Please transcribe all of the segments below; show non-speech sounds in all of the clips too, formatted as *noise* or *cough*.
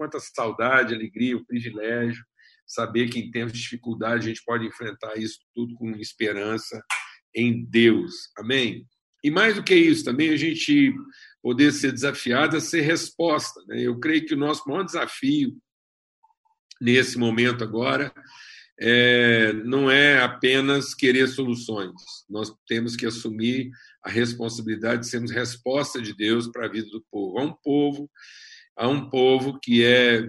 quanta saudade, alegria, o privilégio, saber que em tempos de dificuldade a gente pode enfrentar isso tudo com esperança em Deus. Amém? E mais do que isso, também a gente poder ser desafiado a ser resposta. Né? Eu creio que o nosso maior desafio nesse momento agora é, não é apenas querer soluções. Nós temos que assumir a responsabilidade de sermos resposta de Deus para a vida do povo. Há um povo, há um povo que é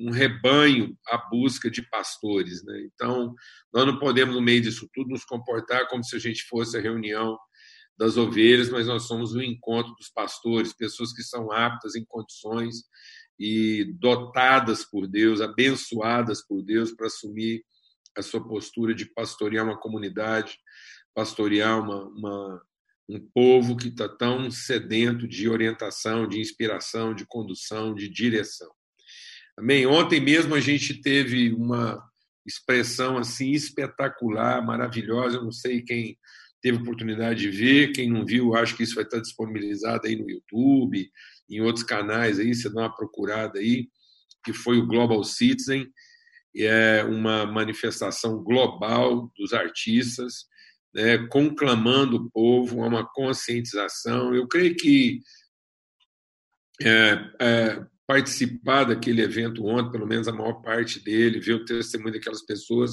um rebanho à busca de pastores. Né? Então, nós não podemos, no meio disso tudo, nos comportar como se a gente fosse a reunião das ovelhas, mas nós somos o encontro dos pastores, pessoas que são aptas em condições e dotadas por Deus, abençoadas por Deus para assumir a sua postura de pastorear uma comunidade, pastorear uma, uma um povo que está tão sedento de orientação, de inspiração, de condução, de direção. Amém? Ontem mesmo a gente teve uma expressão assim espetacular, maravilhosa. Eu não sei quem teve oportunidade de ver, quem não viu, acho que isso vai estar disponibilizado aí no YouTube, em outros canais aí, você dá uma procurada aí, que foi o Global Citizen, é uma manifestação global dos artistas, né, conclamando o povo a uma conscientização. Eu creio que é, é, participar daquele evento ontem, pelo menos a maior parte dele, ver o testemunho daquelas pessoas,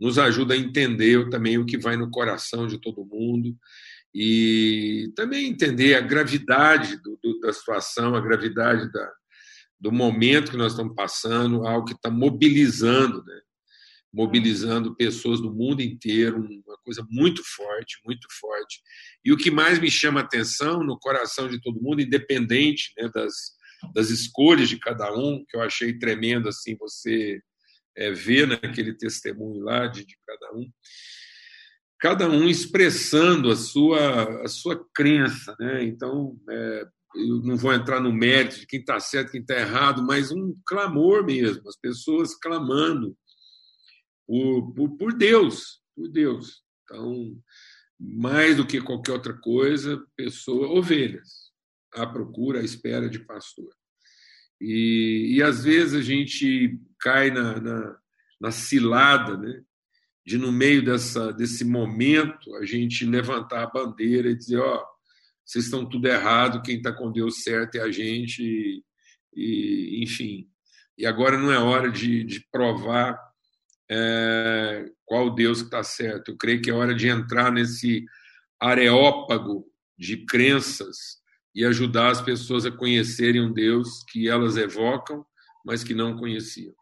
nos ajuda a entender também o que vai no coração de todo mundo e também entender a gravidade do, do, da situação, a gravidade da, do momento que nós estamos passando, algo que está mobilizando, né? Mobilizando pessoas do mundo inteiro, uma coisa muito forte, muito forte. E o que mais me chama a atenção no coração de todo mundo, independente né, das, das escolhas de cada um, que eu achei tremendo assim você é, ver naquele testemunho lá de, de cada um, cada um expressando a sua a sua crença, né? Então é, eu não vou entrar no mérito de quem está certo, quem está errado, mas um clamor mesmo, as pessoas clamando por, por, por Deus, por Deus. Então, mais do que qualquer outra coisa, pessoa, ovelhas, à procura, à espera de pastor. E, e às vezes a gente cai na, na, na cilada, né? de no meio dessa, desse momento a gente levantar a bandeira e dizer, ó, oh, vocês estão tudo errado, quem está com Deus certo é a gente, e, e, enfim. E agora não é hora de, de provar é, qual Deus que está certo. Eu creio que é hora de entrar nesse areópago de crenças e ajudar as pessoas a conhecerem um Deus que elas evocam, mas que não conheciam.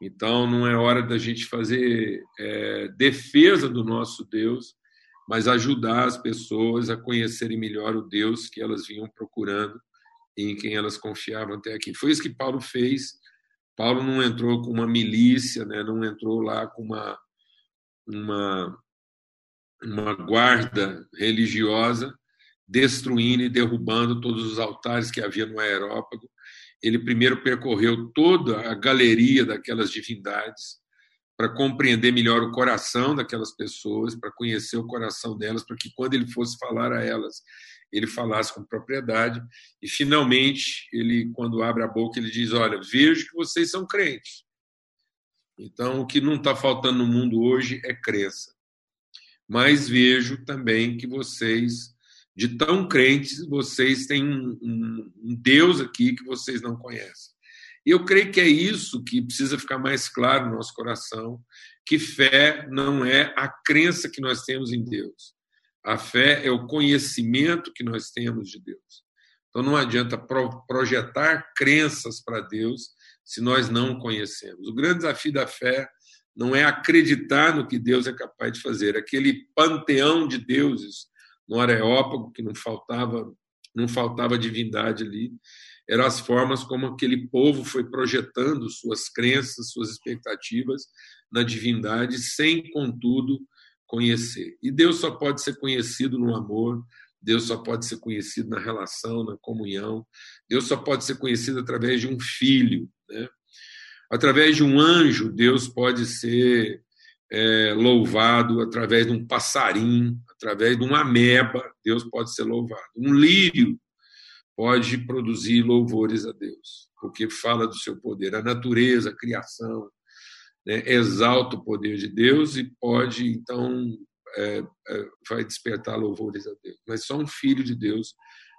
Então, não é hora da gente fazer é, defesa do nosso Deus, mas ajudar as pessoas a conhecerem melhor o Deus que elas vinham procurando e em quem elas confiavam até aqui. Foi isso que Paulo fez. Paulo não entrou com uma milícia, né? não entrou lá com uma, uma, uma guarda religiosa, destruindo e derrubando todos os altares que havia no aerópago. Ele primeiro percorreu toda a galeria daquelas divindades para compreender melhor o coração daquelas pessoas, para conhecer o coração delas, para que quando ele fosse falar a elas, ele falasse com propriedade. E finalmente, ele quando abre a boca, ele diz: "Olha, vejo que vocês são crentes. Então, o que não está faltando no mundo hoje é crença. Mas vejo também que vocês de tão crentes, vocês têm um, um, um Deus aqui que vocês não conhecem. E eu creio que é isso que precisa ficar mais claro no nosso coração, que fé não é a crença que nós temos em Deus. A fé é o conhecimento que nós temos de Deus. Então não adianta projetar crenças para Deus se nós não conhecemos. O grande desafio da fé não é acreditar no que Deus é capaz de fazer. Aquele panteão de deuses no Areópago, que não faltava, não faltava divindade ali, eram as formas como aquele povo foi projetando suas crenças, suas expectativas na divindade, sem, contudo, conhecer. E Deus só pode ser conhecido no amor, Deus só pode ser conhecido na relação, na comunhão, Deus só pode ser conhecido através de um filho. Né? Através de um anjo, Deus pode ser é, louvado através de um passarinho, através de uma ameba, Deus pode ser louvado. Um lírio pode produzir louvores a Deus, porque fala do seu poder. A natureza, a criação, né, exalta o poder de Deus e pode, então, é, é, vai despertar louvores a Deus. Mas só um filho de Deus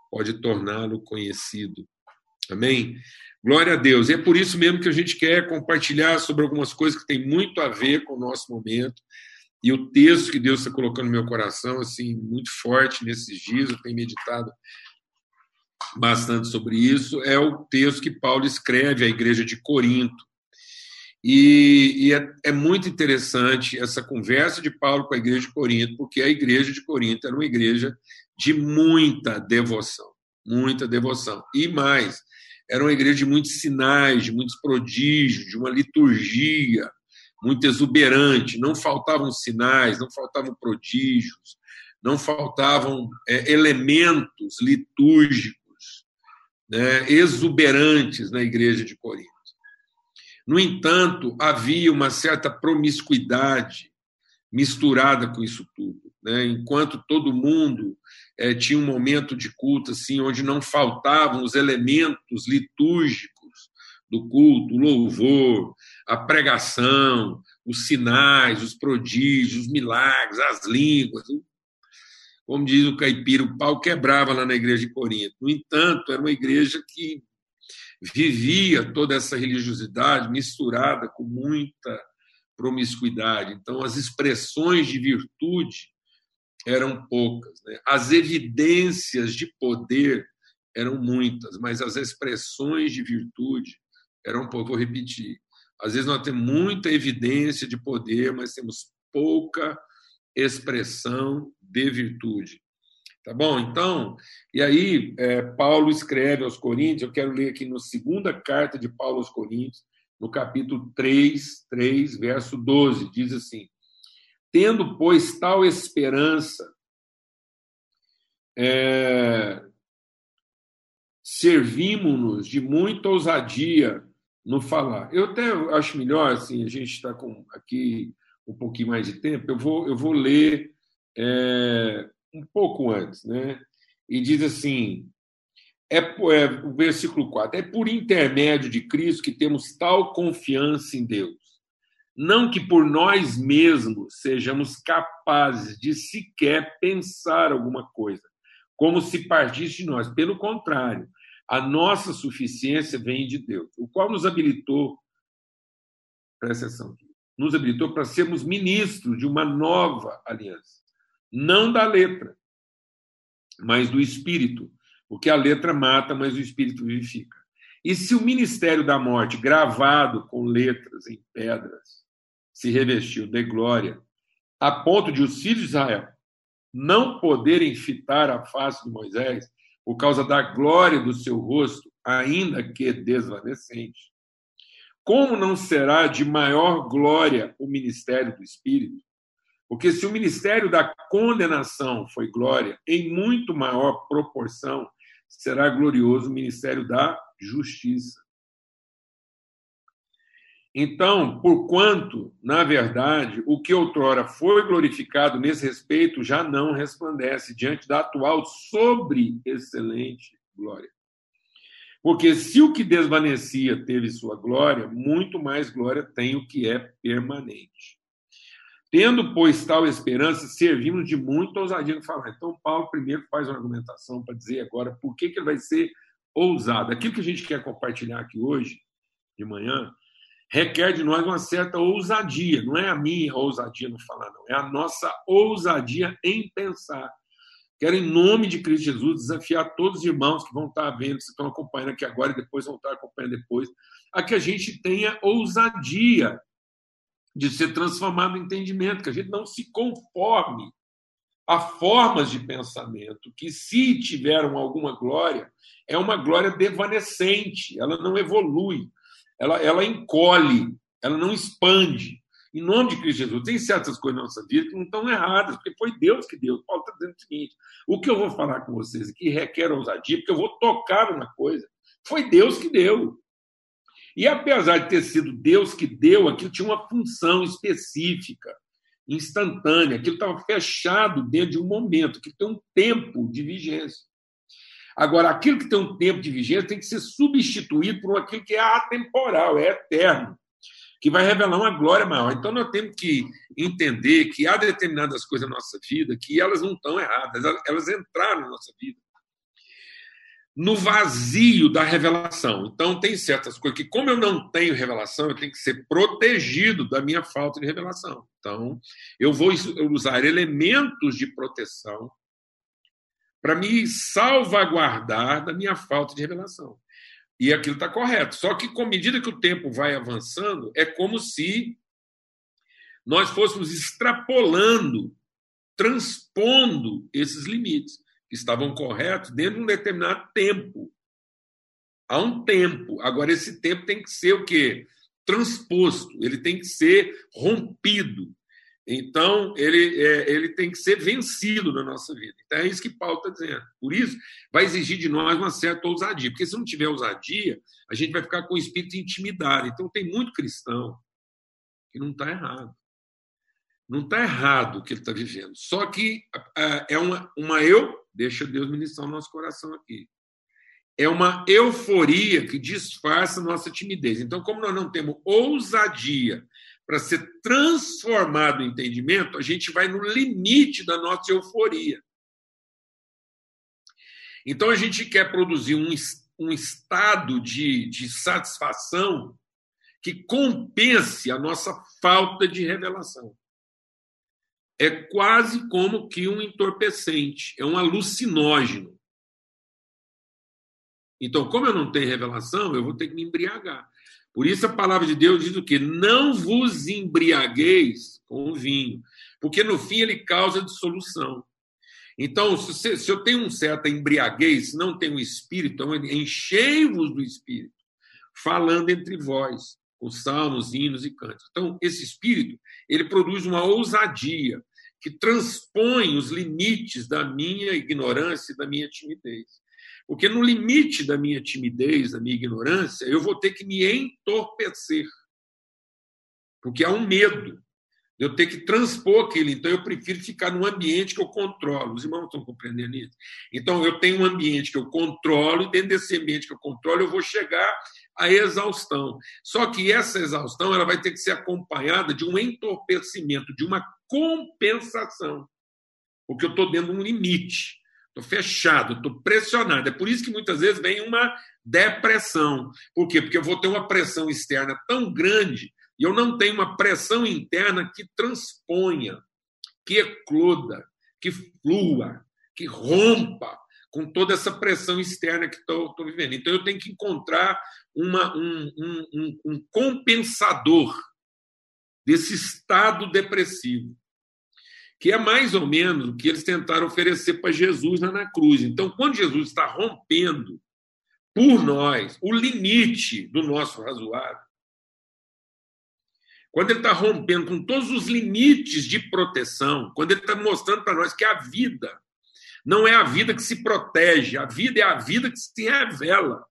pode torná-lo conhecido. Amém? Glória a Deus. E é por isso mesmo que a gente quer compartilhar sobre algumas coisas que têm muito a ver com o nosso momento. E o texto que Deus está colocando no meu coração, assim, muito forte nesses dias, eu tenho meditado bastante sobre isso, é o texto que Paulo escreve à igreja de Corinto. E, e é, é, muito interessante essa conversa de Paulo com a igreja de Corinto, porque a igreja de Corinto era uma igreja de muita devoção, muita devoção. E mais, era uma igreja de muitos sinais, de muitos prodígios, de uma liturgia muito exuberante. Não faltavam sinais, não faltavam prodígios, não faltavam é, elementos litúrgicos né, exuberantes na igreja de Corinto. No entanto, havia uma certa promiscuidade misturada com isso tudo. Né? Enquanto todo mundo é, tinha um momento de culto assim, onde não faltavam os elementos litúrgicos do culto, o louvor, a pregação, os sinais, os prodígios, os milagres, as línguas, como diz o caipira, o pau quebrava lá na igreja de Corinto. No entanto, era uma igreja que vivia toda essa religiosidade misturada com muita promiscuidade. Então, as expressões de virtude eram poucas. Né? As evidências de poder eram muitas, mas as expressões de virtude eram pouco. Vou repetir. Às vezes nós temos muita evidência de poder, mas temos pouca expressão de virtude. Tá bom? Então, e aí, é, Paulo escreve aos Coríntios, eu quero ler aqui na segunda carta de Paulo aos Coríntios, no capítulo 3, 3, verso 12, diz assim: Tendo, pois, tal esperança, é, servimos-nos de muita ousadia no falar. Eu até acho melhor, assim, a gente está com aqui um pouquinho mais de tempo, eu vou, eu vou ler é, um pouco antes, né? E diz assim: é, é, o versículo 4: é por intermédio de Cristo que temos tal confiança em Deus. Não que por nós mesmos sejamos capazes de sequer pensar alguma coisa, como se partisse de nós. Pelo contrário, a nossa suficiência vem de Deus, o qual nos habilitou, presta atenção nos habilitou para sermos ministros de uma nova aliança não da letra, mas do espírito, porque a letra mata, mas o espírito vivifica. E se o ministério da morte, gravado com letras em pedras, se revestiu de glória, a ponto de os filhos de Israel não poderem fitar a face de Moisés por causa da glória do seu rosto, ainda que desvanecente. Como não será de maior glória o ministério do Espírito? Porque se o ministério da condenação foi glória, em muito maior proporção será glorioso o ministério da justiça. Então, porquanto, na verdade, o que outrora foi glorificado nesse respeito já não resplandece diante da atual sobre excelente glória. Porque se o que desvanecia teve sua glória, muito mais glória tem o que é permanente. Tendo, pois, tal esperança, servimos de muita ousadia no falar. Então, Paulo primeiro faz uma argumentação para dizer agora por que, que ele vai ser ousado. Aquilo que a gente quer compartilhar aqui hoje, de manhã, requer de nós uma certa ousadia. Não é a minha ousadia no falar, não. É a nossa ousadia em pensar. Quero, em nome de Cristo Jesus, desafiar todos os irmãos que vão estar vendo, que estão acompanhando aqui agora e depois vão estar acompanhando depois, a que a gente tenha ousadia de ser transformado no entendimento, que a gente não se conforme a formas de pensamento que, se tiveram alguma glória, é uma glória devanecente, ela não evolui, ela, ela encolhe, ela não expande. Em nome de Cristo Jesus, tem certas coisas na nossa vida que não estão erradas, porque foi Deus que deu. Paulo está dizendo o seguinte: o que eu vou falar com vocês aqui requer ousadia, porque eu vou tocar uma coisa. Foi Deus que deu. E apesar de ter sido Deus que deu, aquilo tinha uma função específica, instantânea, aquilo estava fechado dentro de um momento, que tem um tempo de vigência. Agora, aquilo que tem um tempo de vigência tem que ser substituído por aquilo que é atemporal, é eterno, que vai revelar uma glória maior. Então, nós temos que entender que há determinadas coisas na nossa vida que elas não estão erradas, elas entraram na nossa vida no vazio da revelação. Então, tem certas coisas que, como eu não tenho revelação, eu tenho que ser protegido da minha falta de revelação. Então, eu vou usar elementos de proteção para me salvaguardar da minha falta de revelação. E aquilo está correto. Só que, com medida que o tempo vai avançando, é como se nós fôssemos extrapolando, transpondo esses limites que estavam corretos dentro de um determinado tempo. Há um tempo. Agora, esse tempo tem que ser o quê? Transposto, ele tem que ser rompido. Então, ele, é, ele tem que ser vencido na nossa vida. Então, é isso que Paulo está dizendo. Por isso, vai exigir de nós uma certa ousadia. Porque se não tiver ousadia, a gente vai ficar com o espírito intimidado. Então, tem muito cristão que não está errado. Não está errado o que ele está vivendo. Só que é uma, uma eu Deixa Deus ministrar o nosso coração aqui. É uma euforia que disfarça nossa timidez. Então, como nós não temos ousadia para ser transformado em entendimento, a gente vai no limite da nossa euforia. Então, a gente quer produzir um, um estado de, de satisfação que compense a nossa falta de revelação é quase como que um entorpecente, é um alucinógeno. Então, como eu não tenho revelação, eu vou ter que me embriagar. Por isso a palavra de Deus diz o quê? Não vos embriagueis com o vinho, porque no fim ele causa dissolução. Então, se, se eu tenho um certa embriaguez, se não tenho o espírito, então enchei-vos do espírito, falando entre vós, com salmos, hinos e cantos. Então, esse espírito, ele produz uma ousadia, que transpõe os limites da minha ignorância e da minha timidez. Porque no limite da minha timidez, da minha ignorância, eu vou ter que me entorpecer. Porque há um medo eu ter que transpor aquilo. Então, eu prefiro ficar num ambiente que eu controlo. Os irmãos estão compreendendo isso? Então, eu tenho um ambiente que eu controlo, e dentro desse ambiente que eu controlo, eu vou chegar à exaustão. Só que essa exaustão ela vai ter que ser acompanhada de um entorpecimento, de uma compensação. Porque eu estou dentro de um limite. Estou fechado, estou pressionado. É por isso que muitas vezes vem uma depressão. Por quê? Porque eu vou ter uma pressão externa tão grande e eu não tenho uma pressão interna que transponha, que ecloda, que flua, que rompa com toda essa pressão externa que estou vivendo. Então eu tenho que encontrar uma, um, um, um compensador desse estado depressivo, que é mais ou menos o que eles tentaram oferecer para Jesus lá na cruz. Então, quando Jesus está rompendo por nós o limite do nosso razoável, quando ele está rompendo com todos os limites de proteção, quando ele está mostrando para nós que a vida não é a vida que se protege, a vida é a vida que se revela.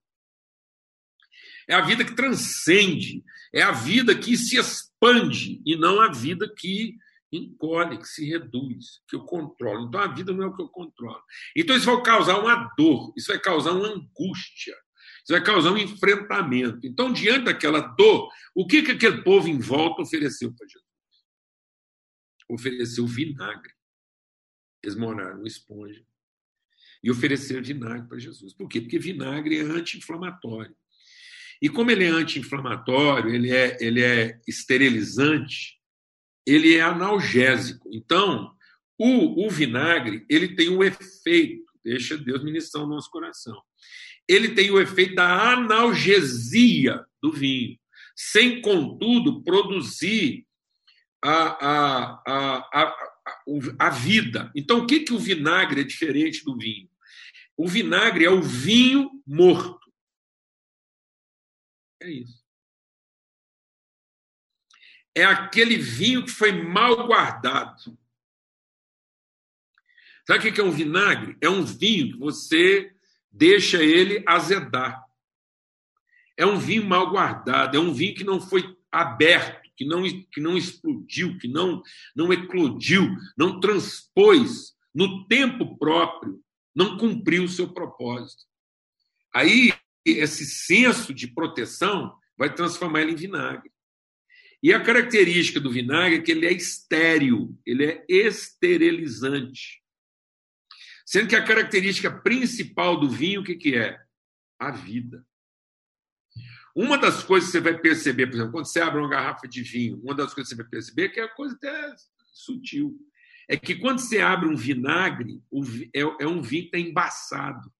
É a vida que transcende, é a vida que se expande e não a vida que encolhe, que se reduz, que eu controlo. Então a vida não é o que eu controlo. Então isso vai causar uma dor, isso vai causar uma angústia, isso vai causar um enfrentamento. Então, diante daquela dor, o que, que aquele povo em volta ofereceu para Jesus? Ofereceu vinagre. Eles moraram esponja e ofereceram vinagre para Jesus. Por quê? Porque vinagre é anti-inflamatório. E como ele é anti-inflamatório, ele é, ele é esterilizante, ele é analgésico. Então, o, o vinagre ele tem um efeito, deixa Deus ministrar o nosso coração. Ele tem o efeito da analgesia do vinho, sem, contudo, produzir a, a, a, a, a vida. Então, o que, que o vinagre é diferente do vinho? O vinagre é o vinho morto. É isso. É aquele vinho que foi mal guardado. Sabe o que é um vinagre? É um vinho que você deixa ele azedar. É um vinho mal guardado, é um vinho que não foi aberto, que não, que não explodiu, que não, não eclodiu, não transpôs no tempo próprio não cumpriu o seu propósito. Aí, esse senso de proteção vai transformar ele em vinagre. E a característica do vinagre é que ele é estéril, ele é esterilizante. Sendo que a característica principal do vinho, o que, que é? A vida. Uma das coisas que você vai perceber, por exemplo, quando você abre uma garrafa de vinho, uma das coisas que você vai perceber, que é a coisa até sutil, é que quando você abre um vinagre, é, é um vinho que está embaçado.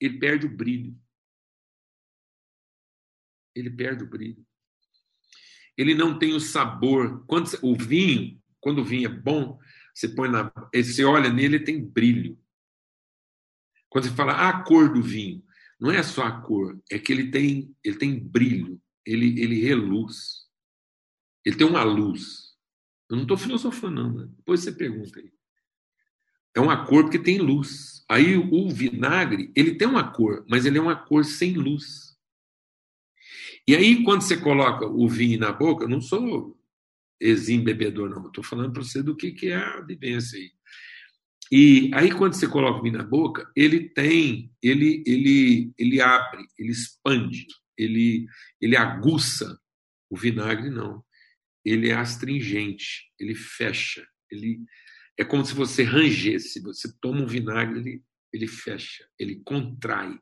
Ele perde o brilho. Ele perde o brilho. Ele não tem o sabor. Quando o vinho, quando o vinho é bom, você põe na, você olha nele, ele tem brilho. Quando você fala ah, a cor do vinho, não é só a cor, é que ele tem, ele tem brilho, ele, ele reluz. Ele tem uma luz. Eu não estou filosofando, não. Né? Depois você pergunta aí. É uma cor porque tem luz. Aí o vinagre, ele tem uma cor, mas ele é uma cor sem luz. E aí, quando você coloca o vinho na boca, eu não sou exim bebedor, não. Estou falando para você do que, que é a vivência aí. E aí, quando você coloca o vinho na boca, ele tem, ele, ele, ele abre, ele expande, ele, ele aguça. O vinagre não. Ele é astringente, ele fecha, ele é como se você rangesse. Você toma um vinagre, ele, ele fecha, ele contrai.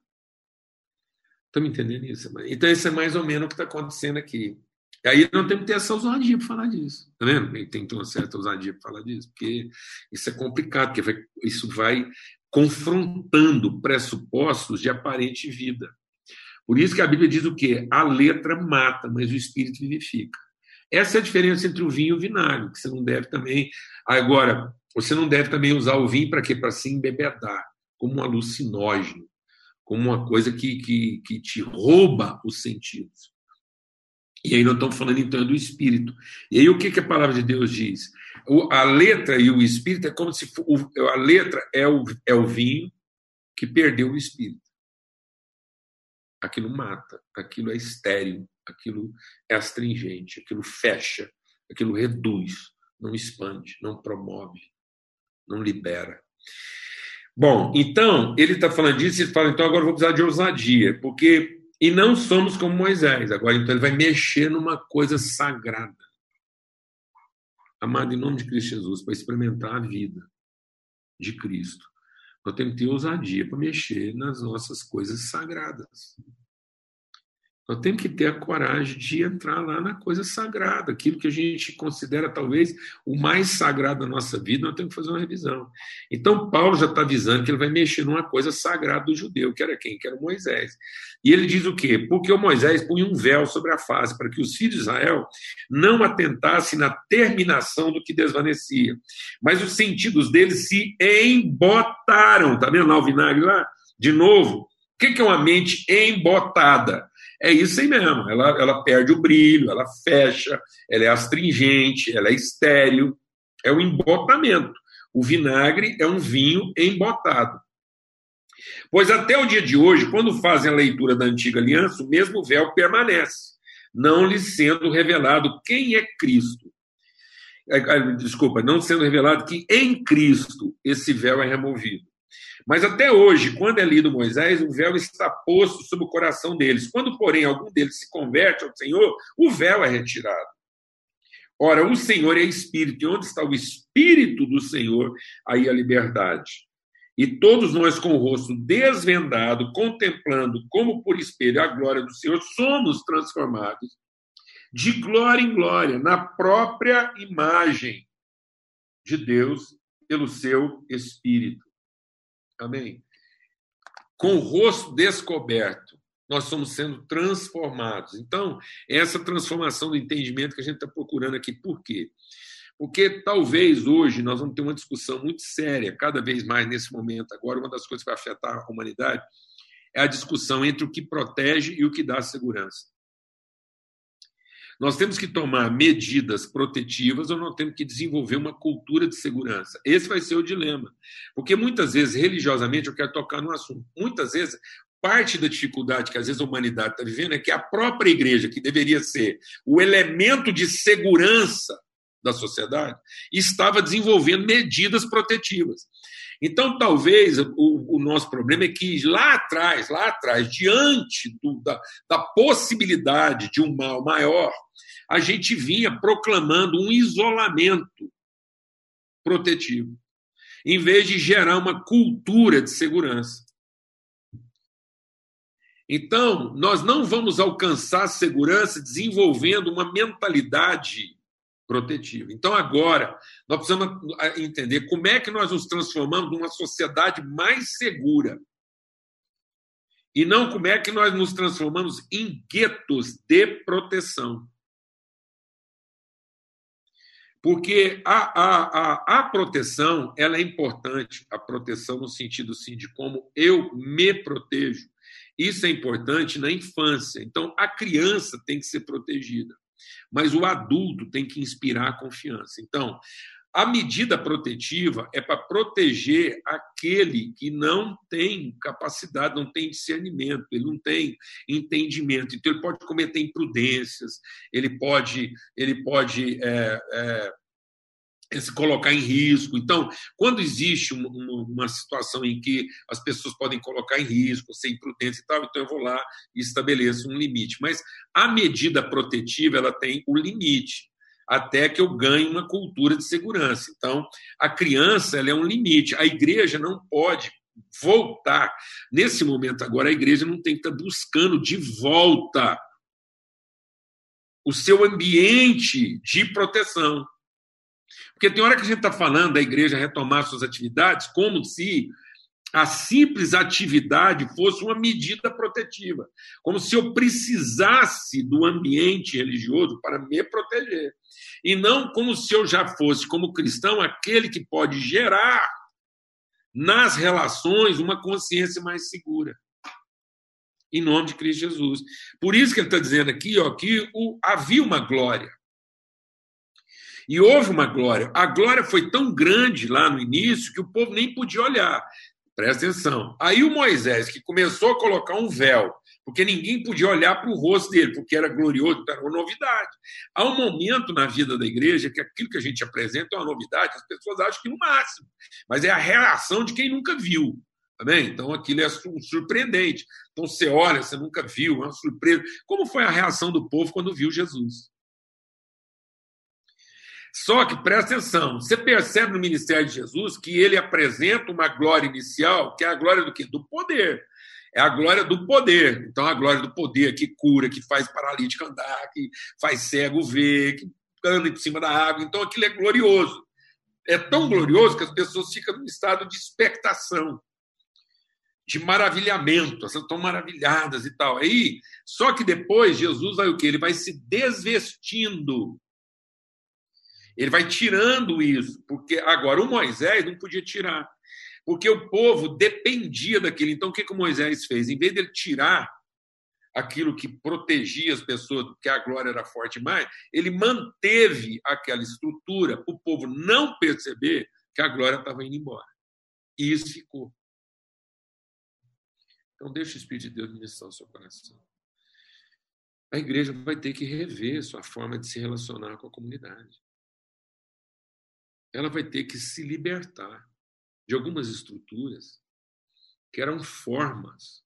Estão me entendendo isso? Então, isso é mais ou menos o que está acontecendo aqui. E aí não temos que ter essa ousadia para falar disso. Tá vendo? Tem que ter uma certa ousadia para falar disso, porque isso é complicado, porque vai, isso vai confrontando pressupostos de aparente vida. Por isso que a Bíblia diz o quê? A letra mata, mas o espírito vivifica. Essa é a diferença entre o vinho e o vinagre, que você não deve também. Agora, você não deve também usar o vinho para quê? Para se embebedar, como um alucinógeno, como uma coisa que, que, que te rouba os sentidos. E aí nós estamos falando então do espírito. E aí o que, que a palavra de Deus diz? O, a letra e o espírito é como se o, a letra é o, é o vinho que perdeu o espírito. Aquilo mata, aquilo é estéril, aquilo é astringente, aquilo fecha, aquilo reduz, não expande, não promove, não libera. Bom, então, ele está falando disso e fala, então agora vou precisar de ousadia, porque e não somos como Moisés. Agora, então, ele vai mexer numa coisa sagrada. Amado, em nome de Cristo Jesus, para experimentar a vida de Cristo, nós temos que ter ousadia para mexer nas nossas coisas sagradas. Nós temos que ter a coragem de entrar lá na coisa sagrada, aquilo que a gente considera talvez o mais sagrado da nossa vida, nós temos que fazer uma revisão. Então, Paulo já está avisando que ele vai mexer numa coisa sagrada do judeu, que era quem? Que era Moisés. E ele diz o quê? Porque o Moisés punha um véu sobre a face, para que os filhos de Israel não atentassem na terminação do que desvanecia. Mas os sentidos deles se embotaram. Está vendo lá o vinagre lá? De novo, o que é uma mente embotada? É isso aí mesmo. Ela, ela perde o brilho, ela fecha, ela é astringente, ela é estéril. É o embotamento. O vinagre é um vinho embotado. Pois até o dia de hoje, quando fazem a leitura da antiga aliança, o mesmo véu permanece, não lhe sendo revelado quem é Cristo. É, é, desculpa, não sendo revelado que em Cristo esse véu é removido. Mas até hoje, quando é lido Moisés, o véu está posto sobre o coração deles. Quando, porém, algum deles se converte ao Senhor, o véu é retirado. Ora, o Senhor é Espírito, e onde está o Espírito do Senhor, aí a liberdade. E todos nós, com o rosto desvendado, contemplando como por espelho a glória do Senhor, somos transformados de glória em glória, na própria imagem de Deus, pelo seu Espírito. Amém? Com o rosto descoberto, nós estamos sendo transformados. Então, essa transformação do entendimento que a gente está procurando aqui, por quê? Porque talvez hoje nós vamos ter uma discussão muito séria, cada vez mais nesse momento. Agora, uma das coisas que vai afetar a humanidade é a discussão entre o que protege e o que dá segurança. Nós temos que tomar medidas protetivas ou nós temos que desenvolver uma cultura de segurança. Esse vai ser o dilema. Porque muitas vezes, religiosamente, eu quero tocar no assunto. Muitas vezes, parte da dificuldade que às vezes a humanidade está vivendo é que a própria igreja, que deveria ser o elemento de segurança da sociedade, estava desenvolvendo medidas protetivas. Então, talvez o, o, nosso problema é que lá atrás, lá atrás, diante do, da, da possibilidade de um mal maior, a gente vinha proclamando um isolamento protetivo, em vez de gerar uma cultura de segurança. Então, nós não vamos alcançar segurança desenvolvendo uma mentalidade protetiva. Então, agora, nós precisamos entender como é que nós nos transformamos numa sociedade mais segura. E não como é que nós nos transformamos em guetos de proteção. Porque a, a, a, a proteção ela é importante, a proteção no sentido sim, de como eu me protejo. Isso é importante na infância. Então, a criança tem que ser protegida mas o adulto tem que inspirar confiança. Então, a medida protetiva é para proteger aquele que não tem capacidade, não tem discernimento, ele não tem entendimento. Então, ele pode cometer imprudências, ele pode, ele pode é, é, se colocar em risco. Então, quando existe uma, uma, situação em que as pessoas podem colocar em risco, ser imprudentes e tal, então eu vou lá e estabeleço um limite. Mas a medida protetiva ela tem o limite até que eu ganhe uma cultura de segurança. Então, a criança ela é um limite. A igreja não pode voltar. Nesse momento agora, a igreja não tem que estar buscando de volta o seu ambiente de proteção. Porque tem hora que a gente está falando da igreja retomar suas atividades como se a simples atividade fosse uma medida protetiva, como se eu precisasse do ambiente religioso para me proteger, e não como se eu já fosse, como cristão, aquele que pode gerar nas relações uma consciência mais segura. Em nome de Cristo Jesus. Por isso que ele está dizendo aqui ó, que o, havia uma glória. E houve uma glória. A glória foi tão grande lá no início que o povo nem podia olhar. Presta atenção. Aí o Moisés, que começou a colocar um véu, porque ninguém podia olhar para o rosto dele, porque era glorioso, era uma novidade. Há um momento na vida da igreja que aquilo que a gente apresenta é uma novidade, as pessoas acham que no máximo, mas é a reação de quem nunca viu. Também? Então aquilo é surpreendente. Então você olha, você nunca viu, é uma surpresa. Como foi a reação do povo quando viu Jesus? Só que presta atenção, você percebe no ministério de Jesus que ele apresenta uma glória inicial, que é a glória do quê? Do poder. É a glória do poder. Então, a glória do poder que cura, que faz paralítico andar, que faz cego ver, que anda em cima da água. Então, aquilo é glorioso. É tão glorioso que as pessoas ficam num estado de expectação, de maravilhamento, elas estão maravilhadas e tal. Aí, só que depois Jesus vai o quê? Ele vai se desvestindo ele vai tirando isso, porque agora o Moisés não podia tirar, porque o povo dependia daquilo. Então, o que, que o Moisés fez? Em vez de ele tirar aquilo que protegia as pessoas, porque a glória era forte demais, ele manteve aquela estrutura para o povo não perceber que a glória estava indo embora. E isso ficou. Então, deixa o Espírito de Deus ministrar o seu coração. A igreja vai ter que rever sua forma de se relacionar com a comunidade ela vai ter que se libertar de algumas estruturas que eram formas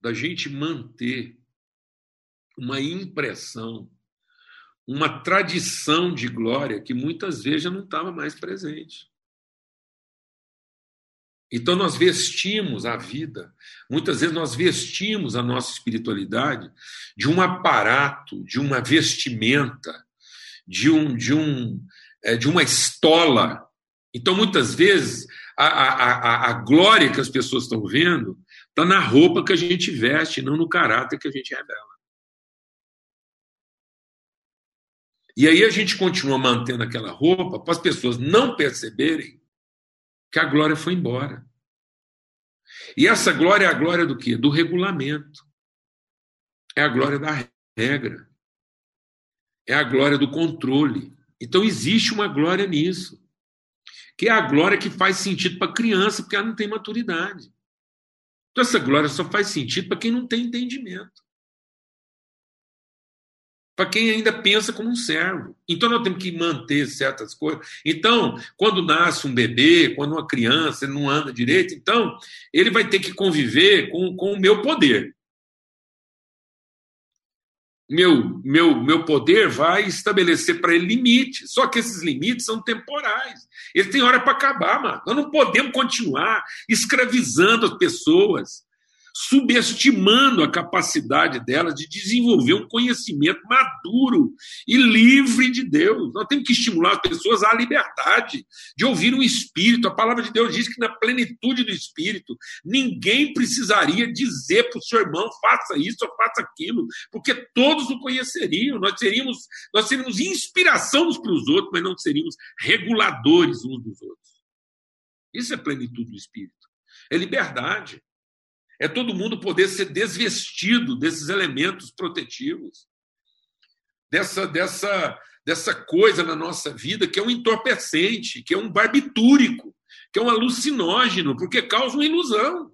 da gente manter uma impressão, uma tradição de glória que muitas vezes já não estava mais presente. Então nós vestimos a vida, muitas vezes nós vestimos a nossa espiritualidade de um aparato, de uma vestimenta, de um, de um, de uma estola. Então, muitas vezes, a, a, a, a glória que as pessoas estão vendo está na roupa que a gente veste, não no caráter que a gente revela. E aí a gente continua mantendo aquela roupa para as pessoas não perceberem que a glória foi embora. E essa glória é a glória do quê? Do regulamento. É a glória da regra. É a glória do controle. Então existe uma glória nisso, que é a glória que faz sentido para a criança, porque ela não tem maturidade. Então essa glória só faz sentido para quem não tem entendimento. para quem ainda pensa como um servo. Então nós temos que manter certas coisas. Então, quando nasce um bebê, quando uma criança não anda direito, então ele vai ter que conviver com, com o meu poder. Meu, meu, meu poder vai estabelecer para ele limites. Só que esses limites são temporais. Eles têm hora para acabar, mano. Nós não podemos continuar escravizando as pessoas subestimando a capacidade delas de desenvolver um conhecimento maduro e livre de Deus. Nós temos que estimular as pessoas à liberdade de ouvir o Espírito. A palavra de Deus diz que na plenitude do Espírito, ninguém precisaria dizer para o seu irmão, faça isso ou faça aquilo, porque todos o conheceriam. Nós seríamos, nós seríamos inspiração uns para os outros, mas não seríamos reguladores uns dos outros. Isso é plenitude do Espírito. É liberdade. É todo mundo poder ser desvestido desses elementos protetivos, dessa, dessa, dessa coisa na nossa vida que é um entorpecente, que é um barbitúrico, que é um alucinógeno, porque causa uma ilusão.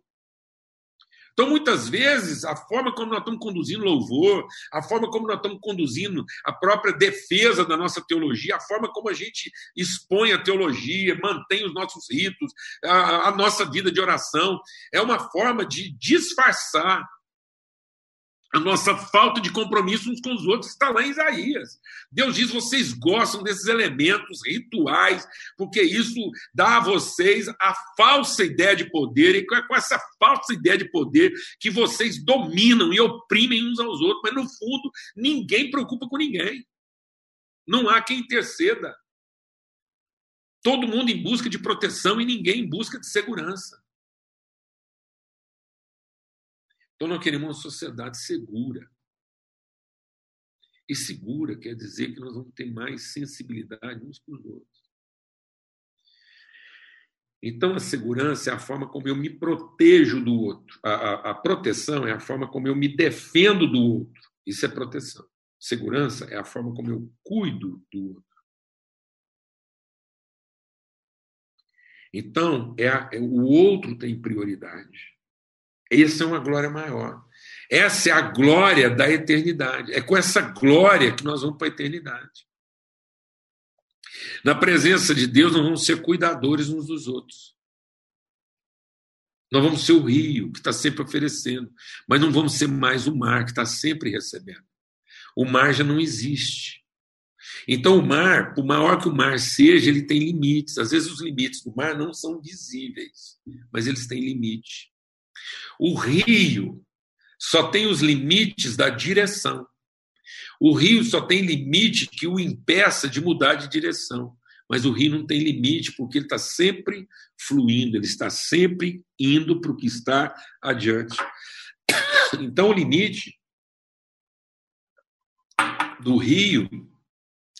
Então, muitas vezes, a forma como nós estamos conduzindo louvor, a forma como nós estamos conduzindo a própria defesa da nossa teologia, a forma como a gente expõe a teologia, mantém os nossos ritos, a, a nossa vida de oração, é uma forma de disfarçar a nossa falta de compromisso uns com os outros está lá em Isaías. Deus diz: vocês gostam desses elementos rituais, porque isso dá a vocês a falsa ideia de poder, e é com essa falsa ideia de poder que vocês dominam e oprimem uns aos outros, mas no fundo ninguém preocupa com ninguém. Não há quem interceda. Todo mundo em busca de proteção e ninguém em busca de segurança. Então, nós queremos uma sociedade segura. E segura quer dizer que nós vamos ter mais sensibilidade uns com os outros. Então, a segurança é a forma como eu me protejo do outro. A, a, a, proteção é a forma como eu me defendo do outro. Isso é proteção. Segurança é a forma como eu cuido do outro. Então, é, a, é o outro tem prioridade. Essa é uma glória maior. Essa é a glória da eternidade. É com essa glória que nós vamos para a eternidade. Na presença de Deus, nós vamos ser cuidadores uns dos outros. Nós vamos ser o rio que está sempre oferecendo, mas não vamos ser mais o mar que está sempre recebendo. O mar já não existe. Então, o mar, por maior que o mar seja, ele tem limites. Às vezes, os limites do mar não são visíveis, mas eles têm limite. O rio só tem os limites da direção. O rio só tem limite que o impeça de mudar de direção. Mas o rio não tem limite porque ele está sempre fluindo, ele está sempre indo para o que está adiante. *coughs* Então, o limite do rio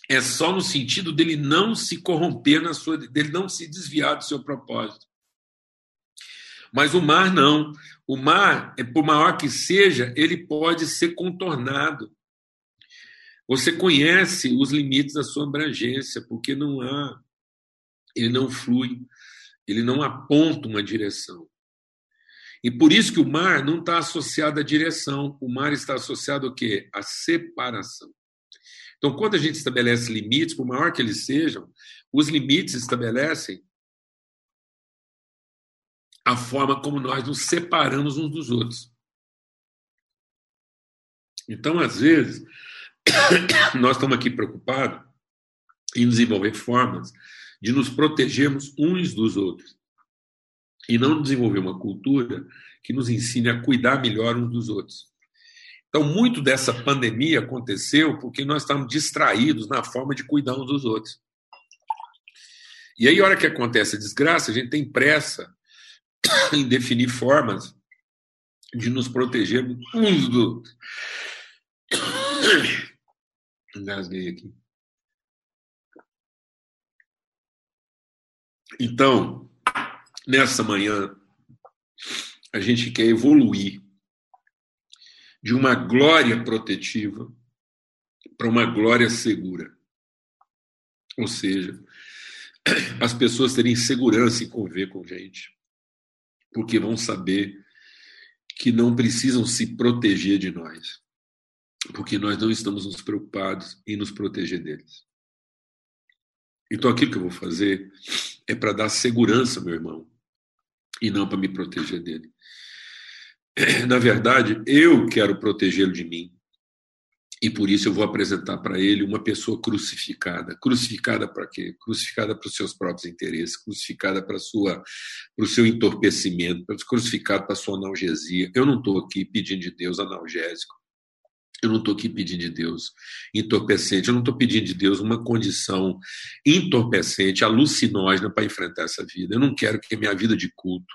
é só no sentido dele não se corromper na sua, dele não se desviar do seu propósito. Mas o mar não. O mar, é, por maior que seja, ele pode ser contornado. Você conhece os limites da sua abrangência, porque não há, ele não flui, ele não aponta uma direção. E por isso que o mar não está associado à direção, o mar está associado ao quê? À separação. Então, quando a gente estabelece limites, por maior que eles sejam, os limites estabelecem a forma como nós nos separamos uns dos outros. Então, às vezes, *coughs* nós estamos aqui preocupados em desenvolver formas de nos protegermos uns dos outros e não desenvolver uma cultura que nos ensine a cuidar melhor uns dos outros. Então, muito dessa pandemia aconteceu porque nós estamos distraídos na forma de cuidar uns dos outros. E aí, a hora que acontece a desgraça, a gente tem pressa *coughs* em definir formas de nos proteger uns dos outros. *coughs* Engasguei aqui. Então, nessa manhã, a gente quer evoluir de uma glória protetiva para uma glória segura. Ou seja, *coughs* as pessoas terem segurança em conviver com gente porque vão saber que não precisam se proteger de nós. porque nós não estamos nos preocupados em nos proteger deles. Então, aquilo que eu vou fazer é para dar segurança, meu irmão, e não para me proteger dele. *clears throat* Na verdade, eu quero protegê-lo de mim. E por isso eu vou apresentar para ele uma pessoa crucificada. Crucificada para quê? Crucificada para os seus próprios interesses, crucificada para para o seu entorpecimento, crucificada para a sua analgesia. Eu não estou aqui pedindo de Deus analgésico. Eu não estou aqui pedindo de Deus entorpecente, eu não estou pedindo de Deus uma condição entorpecente, alucinógena para enfrentar essa vida. Eu não quero que a minha vida de culto,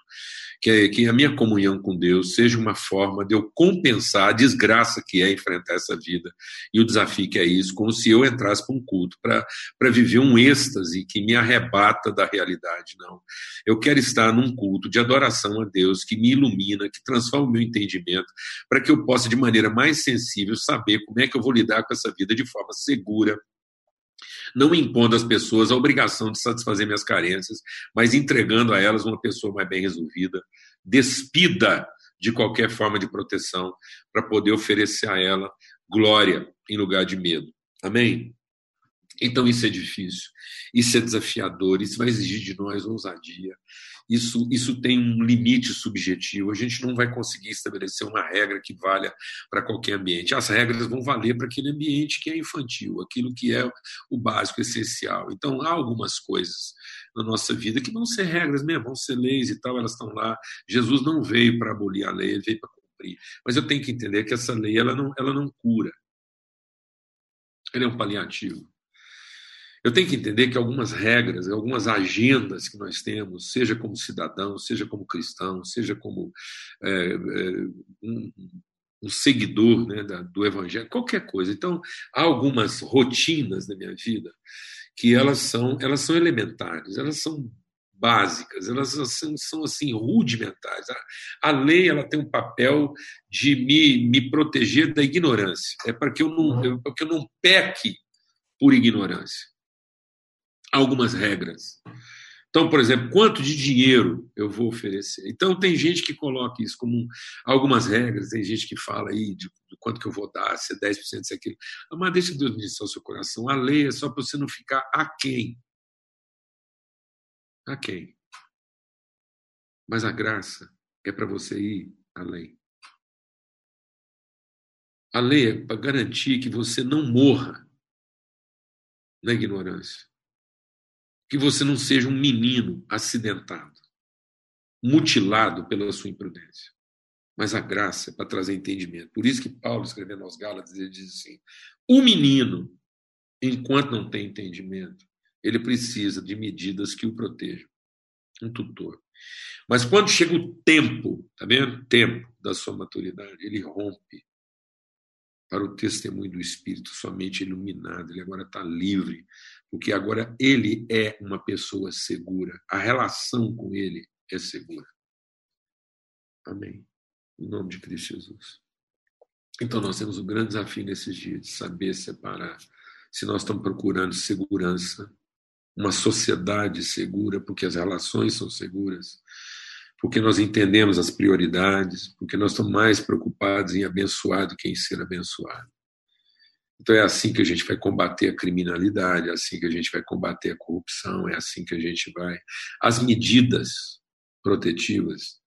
que, a minha comunhão com Deus seja uma forma de eu compensar a desgraça que é enfrentar essa vida e o desafio que é isso, como se eu entrasse para um culto para viver um êxtase que me arrebata da realidade. Não. Eu quero estar num culto de adoração a Deus que me ilumina, que transforma o meu entendimento, para que eu possa, de maneira mais sensível, saber como é que eu vou lidar com essa vida de forma segura não impondo às pessoas a obrigação de satisfazer minhas carências, mas entregando a elas uma pessoa mais bem resolvida, despida de qualquer forma de proteção, para poder oferecer a ela glória em lugar de medo. Amém? Então isso é difícil, isso é desafiador, isso vai exigir de nós ousadia, isso, isso tem um limite subjetivo. A gente não vai conseguir estabelecer uma regra que valha para qualquer ambiente. As regras vão valer para aquele ambiente que é infantil, aquilo que é o básico, essencial. Então, há algumas coisas na nossa vida que vão ser regras mesmo, vão ser leis e tal, elas estão lá. Jesus não veio para abolir a lei, ele veio para cumprir. Mas eu tenho que entender que essa lei ela não, ela não cura. Ela é um paliativo. Eu tenho que entender que algumas regras, algumas agendas que nós temos, seja como cidadão, seja como cristão, seja como é, é, um, um, seguidor né, da, do evangelho, qualquer coisa. Então, há algumas rotinas na minha vida que elas são, elas são elementares, elas são básicas, elas são, são assim rudimentares. A, a, lei ela tem um papel de me, me proteger da ignorância, é para que eu não, eu, para que eu não peque por ignorância algumas regras. Então, por exemplo, quanto de dinheiro eu vou oferecer? Então, tem gente que coloca isso como algumas regras, tem gente que fala aí de, de quanto que eu vou dar, se é 10%, se é aquilo. Mas deixa Deus ministrar o seu coração. A lei é só para você não ficar aquém. Aquém. Mas a graça é para você ir além. A lei é para garantir que você não morra na ignorância que você não seja um menino acidentado, mutilado pela sua imprudência. Mas a graça é para trazer entendimento. Por isso que Paulo, escrevendo aos Gálatas, ele diz assim: o menino, enquanto não tem entendimento, ele precisa de medidas que o protejam. Um tutor. Mas quando chega o tempo, tá vendo? Tempo da sua maturidade, ele rompe para o testemunho do Espírito, somente iluminado. Ele agora está livre porque agora ele é uma pessoa segura, a relação com ele é segura. Amém. Em nome de Cristo Jesus. Então, nós temos um grande desafio nesses dias de saber separar se nós estamos procurando segurança, uma sociedade segura, porque as relações são seguras, porque nós entendemos as prioridades, porque nós estamos mais preocupados em abençoar do que em ser abençoado. Então é assim que a gente vai combater a criminalidade, é assim que a gente vai combater a corrupção, é assim que a gente vai. As medidas protetivas,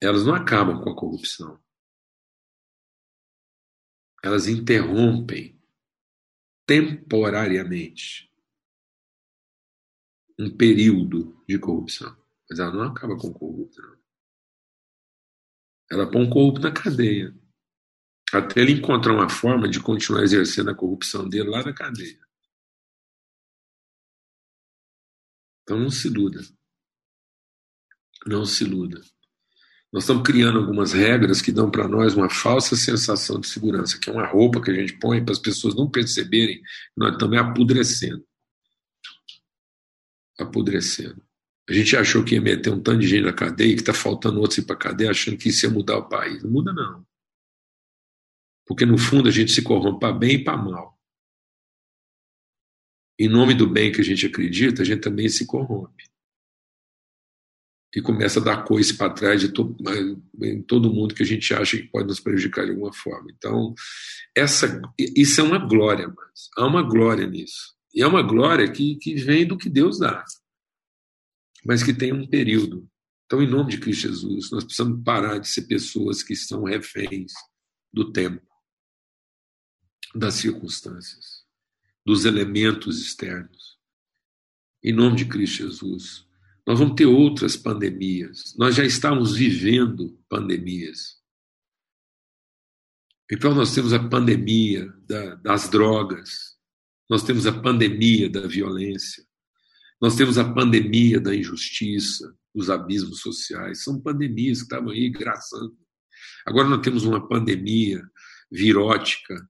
elas não acabam com a corrupção. Elas interrompem temporariamente um período de corrupção. Mas ela não acaba com o corrupto, não. Ela põe o corrupto na cadeia até ele encontrar uma forma de continuar exercendo a corrupção dele lá na cadeia. Então não se iluda. Não se iluda. Nós estamos criando algumas regras que dão para nós uma falsa sensação de segurança, que é uma roupa que a gente põe para as pessoas não perceberem que nós estamos apodrecendo. Apodrecendo. A gente achou que ia meter um tanto de gente na cadeia, que está faltando outros ir para a cadeia, achando que isso ia mudar o país. Não muda, não. Porque no fundo a gente se corrompe para bem e para mal. Em nome do bem que a gente acredita, a gente também se corrompe. e começa a dar coice para trás de to, em todo mundo que a gente acha que pode nos prejudicar de alguma forma. Então, essa, isso é uma glória, mas há uma glória nisso. E é uma glória que, que vem do que Deus dá, mas que tem um período. Então, em nome de Cristo Jesus, nós precisamos parar de ser pessoas que estão reféns do tempo, das circunstâncias, dos elementos externos. Em nome de Cristo Jesus, nós vamos ter outras pandemias. Nós já estamos vivendo pandemias. Então, nós temos a pandemia da, das drogas, nós temos a pandemia da violência, nós temos a pandemia da injustiça, dos abismos sociais. São pandemias que estavam aí graçando. Agora nós temos uma pandemia virótica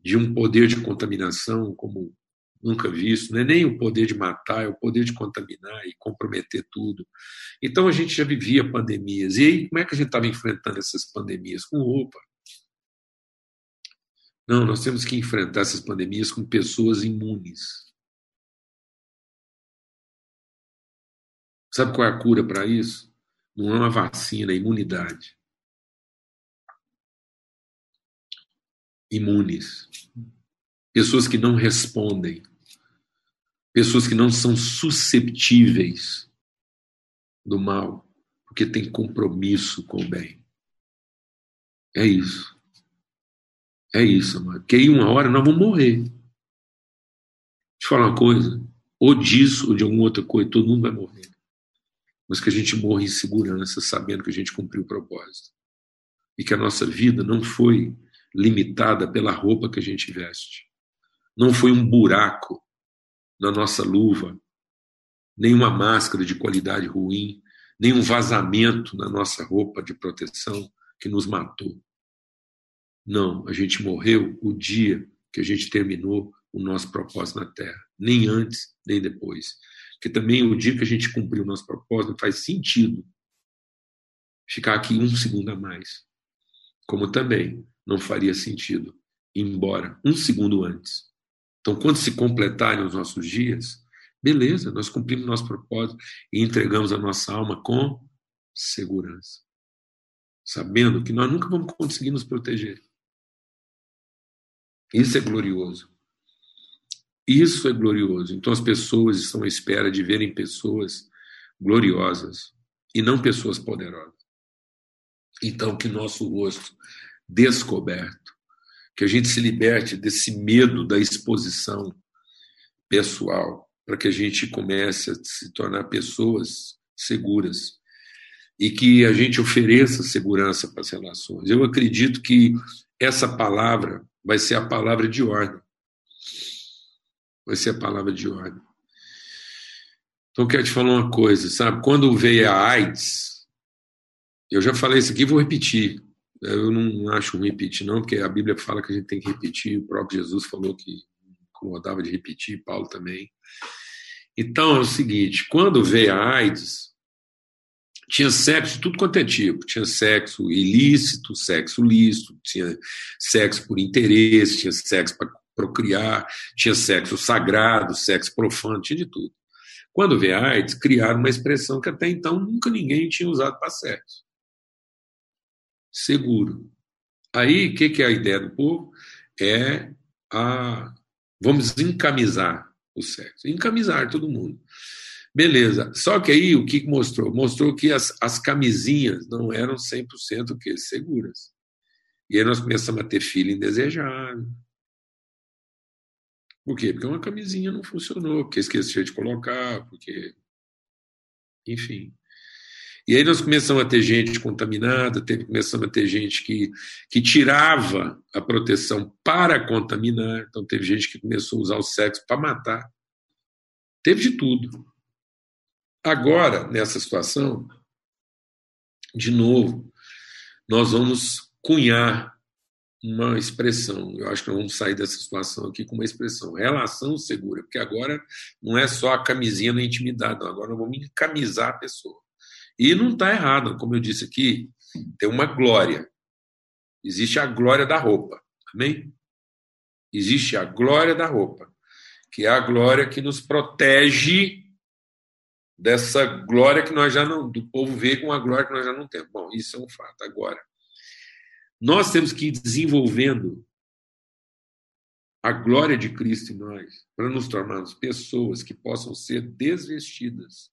de um poder de contaminação como nunca visto, não é nem o poder de matar, é o poder de contaminar e comprometer tudo. Então a gente já vivia pandemias. E aí, como é que a gente estava enfrentando essas pandemias? Com roupa. Não, nós temos que enfrentar essas pandemias com pessoas imunes. Sabe qual é a cura para isso? Não é uma vacina, é imunidade. Imunes. Pessoas que não respondem. Pessoas que não são susceptíveis do mal, porque têm compromisso com o bem. É isso. É isso, amado. Porque aí uma hora nós vamos morrer. Deixa eu falar uma coisa. Ou disso, ou de alguma outra coisa, todo mundo vai morrer. Mas que a gente morra em segurança, sabendo que a gente cumpriu o propósito. E que a nossa vida não foi limitada pela roupa que a gente veste. Não foi um buraco na nossa luva, nem uma máscara de qualidade ruim, nem um vazamento na nossa roupa de proteção que nos matou. Não, a gente morreu o dia que a gente terminou o nosso propósito na Terra, nem antes, nem depois. Porque também o dia que a gente cumpriu o nosso propósito faz sentido ficar aqui um segundo a mais. Como também não faria sentido ir embora um segundo antes. Então, quando se completarem os nossos dias, beleza, nós cumprimos nosso propósito e entregamos a nossa alma com segurança, sabendo que nós nunca vamos conseguir nos proteger. Isso é glorioso. Isso é glorioso. Então as pessoas estão à espera de verem pessoas gloriosas e não pessoas poderosas. Então que nosso rosto descoberto, que a gente se liberte desse medo da exposição pessoal, para que a gente comece a se tornar pessoas seguras e que a gente ofereça segurança para as relações. Eu acredito que essa palavra vai ser a palavra de ordem. Vai ser a palavra de ordem. Então, eu quero te falar uma coisa, sabe? Quando veio a AIDS, eu já falei isso aqui, vou repetir. Eu não acho ruim repetir, não, porque a Bíblia fala que a gente tem que repetir. O próprio Jesus falou que incomodava de repetir, Paulo também. Então, é o seguinte: quando veio a AIDS, tinha sexo tudo quanto é tipo. Tinha sexo ilícito, sexo lícito, tinha sexo por interesse, tinha sexo para procriar, tinha sexo sagrado, sexo profano, tinha de tudo. Quando veio a AIDS, criaram uma expressão que até então nunca ninguém tinha usado para sexo. Seguro. Aí, o que, que é a ideia do povo? É a. Vamos encamisar o sexo. Encamisar todo mundo. Beleza. Só que aí o que mostrou? Mostrou que as, as camisinhas não eram 100% o quê? seguras. E aí nós começamos a ter filho indesejável. Por quê? Porque uma camisinha não funcionou, porque esqueceu de colocar, porque. Enfim. E aí nós começamos a ter gente contaminada, começamos a ter gente que, que tirava a proteção para contaminar. Então teve gente que começou a usar o sexo para matar. Teve de tudo. Agora, nessa situação, de novo, nós vamos cunhar uma expressão. Eu acho que nós vamos sair dessa situação aqui com uma expressão, relação segura, porque agora não é só a camisinha na intimidade, não. agora nós vamos encamisar a pessoa. E não está errado, como eu disse aqui, tem uma glória. Existe a glória da roupa, amém? Existe a glória da roupa, que é a glória que nos protege dessa glória que nós já não, do povo ver com a glória que nós já não temos. Bom, isso é um fato. Agora, nós temos que ir desenvolvendo a glória de Cristo em nós para nos tornarmos pessoas que possam ser desvestidas,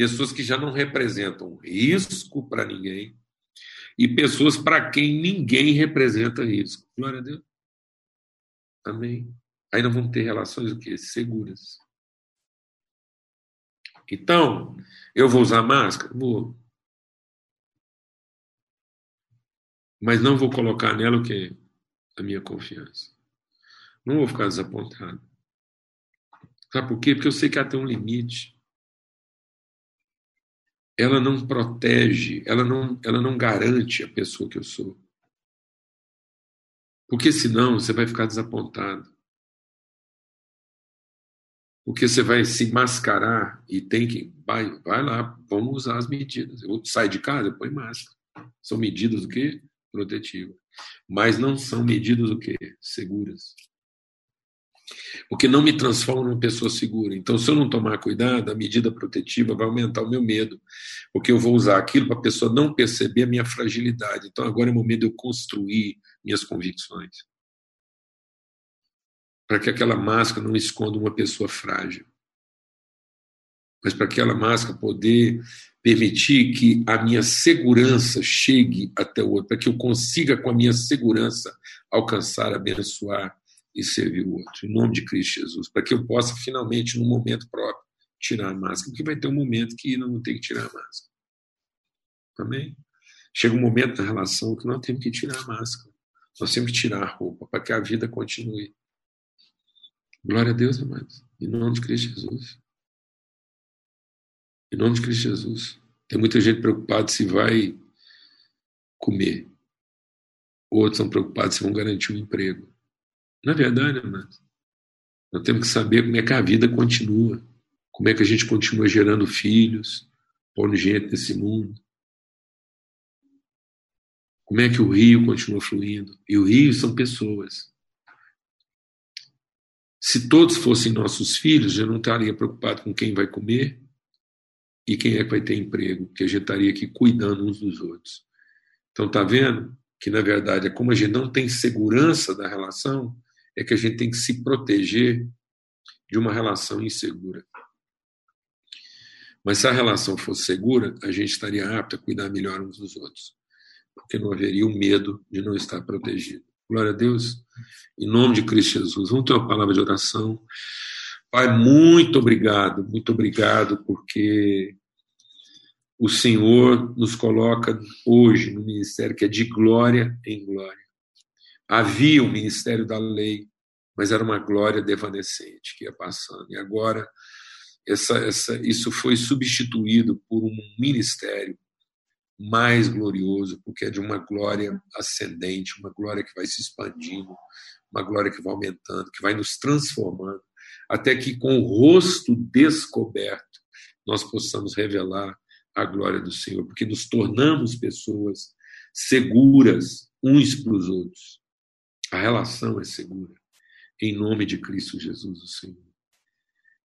pessoas que já não representam risco para ninguém e pessoas para quem ninguém representa risco. Glória a Deus. Amém. Aí nós vamos ter relações o quê? Seguras. Então, eu vou usar máscara? Vou. Mas não vou colocar nela o quê? A minha confiança. Não vou ficar desapontado. Sabe por quê? Porque eu sei que ela tem um limite. Ela não protege, ela não, ela não garante a pessoa que eu sou. Porque senão você vai ficar desapontado. Porque você vai se mascarar e tem que. Vai, vai lá, vamos usar as medidas. Eu saio de casa, põe máscara. São medidas o quê? Protetivas. Mas não são medidas o quê? Seguras. Porque não me transforma numa pessoa segura. Então, se eu não tomar cuidado, a medida protetiva vai aumentar o meu medo. Porque eu vou usar aquilo para a pessoa não perceber a minha fragilidade. Então, agora é o momento de eu construir minhas convicções para que aquela máscara não esconda uma pessoa frágil, mas para aquela máscara poder permitir que a minha segurança chegue até o outro, para que eu consiga com a minha segurança alcançar, abençoar e servir o outro, em nome de Cristo Jesus, para que eu possa finalmente, no momento próprio, tirar a máscara, porque vai ter um momento que não ter que tirar a máscara. Amém? Chega um momento na relação que nós temos que tirar a máscara, nós temos que tirar a roupa para que a vida continue. Glória a Deus, amados. Em nome de Cristo Jesus. Em nome de Cristo Jesus. Tem muita gente preocupada se vai comer. Outros são preocupados se vão garantir um emprego. É verdade, amados? Nós temos que saber como é que a vida continua. Como é que a gente continua gerando filhos, pondo gente nesse mundo. Como é que o rio continua fluindo. E o rio são pessoas. Se todos fossem nossos filhos, eu não estaria preocupado com quem vai comer e quem é que vai ter emprego, que a gente estaria aqui cuidando uns dos outros. Então, tá vendo que, na verdade, é como a gente não tem segurança da relação, é que a gente tem que se proteger de uma relação insegura. Mas se a relação fosse segura, a gente estaria apto a cuidar melhor uns dos outros, porque não haveria o medo de não estar protegido. Glória a Deus. Em nome de Cristo Jesus. Vamos ter uma palavra de oração. Pai, muito obrigado, muito obrigado, porque o Senhor nos coloca hoje no ministério que é de glória em glória. Havia o ministério da lei, mas era uma glória devanecente que ia passando. E agora essa, essa, isso foi substituído por um ministério mais glorioso, porque é de uma glória ascendente, uma glória que vai se expandindo, uma glória que vai aumentando, que vai nos transformando, até que com o rosto descoberto nós possamos revelar a glória do Senhor, porque nos tornamos pessoas seguras uns para os outros. A relação é segura. Em nome de Cristo Jesus, o Senhor.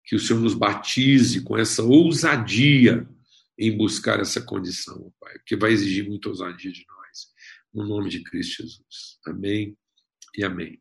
Que o Senhor nos batize com essa ousadia em buscar essa condição, Pai, porque vai exigir muita ousadia de nós. No nome de Cristo Jesus. Amém e amém.